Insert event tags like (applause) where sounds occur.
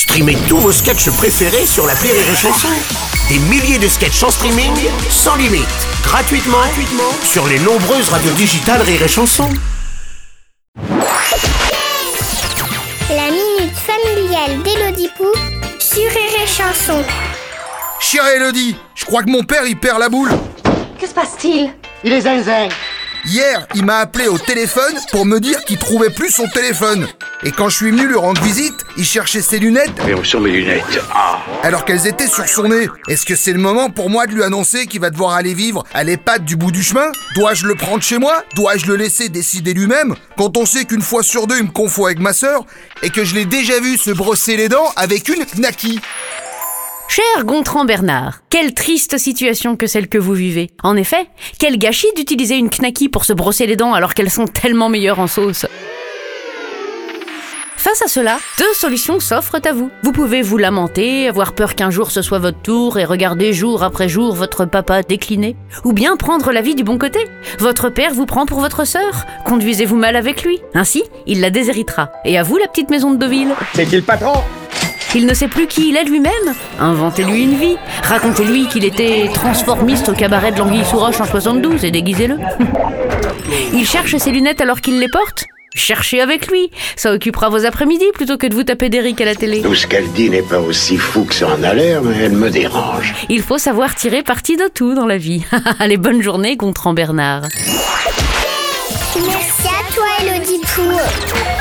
Streamez tous vos sketchs préférés sur la Rire et Chanson. Des milliers de sketchs en streaming, sans limite, gratuitement, gratuitement sur les nombreuses radios digitales Rire et Chanson. La minute familiale d'Élodie Pou sur Rire et Chanson. Chère Elodie, je crois que mon père il perd la boule. Que se passe-t-il? Il est zinzin. Hier, il m'a appelé au téléphone pour me dire qu'il trouvait plus son téléphone. Et quand je suis venu lui rendre visite, il cherchait ses lunettes. Mais où sont mes lunettes? Ah. Alors qu'elles étaient sur son nez. Est-ce que c'est le moment pour moi de lui annoncer qu'il va devoir aller vivre à l'EHPAD du bout du chemin? Dois-je le prendre chez moi? Dois-je le laisser décider lui-même? Quand on sait qu'une fois sur deux il me confond avec ma sœur et que je l'ai déjà vu se brosser les dents avec une knacky Cher Gontran Bernard, quelle triste situation que celle que vous vivez. En effet, quel gâchis d'utiliser une knacky pour se brosser les dents alors qu'elles sont tellement meilleures en sauce. Face à cela, deux solutions s'offrent à vous. Vous pouvez vous lamenter, avoir peur qu'un jour ce soit votre tour et regarder jour après jour votre papa décliner. Ou bien prendre la vie du bon côté. Votre père vous prend pour votre sœur. Conduisez-vous mal avec lui. Ainsi, il la déshéritera. Et à vous la petite maison de Deauville. C'est qui le patron? Il ne sait plus qui il est lui-même. Inventez-lui une vie. Racontez-lui qu'il était transformiste au cabaret de l'Anguille sous Roche en 72 et déguisez-le. (laughs) il cherche ses lunettes alors qu'il les porte Cherchez avec lui. Ça occupera vos après-midi plutôt que de vous taper d'Eric à la télé. Tout ce qu'elle dit n'est pas aussi fou que ça en a l'air, mais elle me dérange. Il faut savoir tirer parti de tout dans la vie. (laughs) Allez, bonne journée, Gontran Bernard. Merci à toi, Pou. Chanson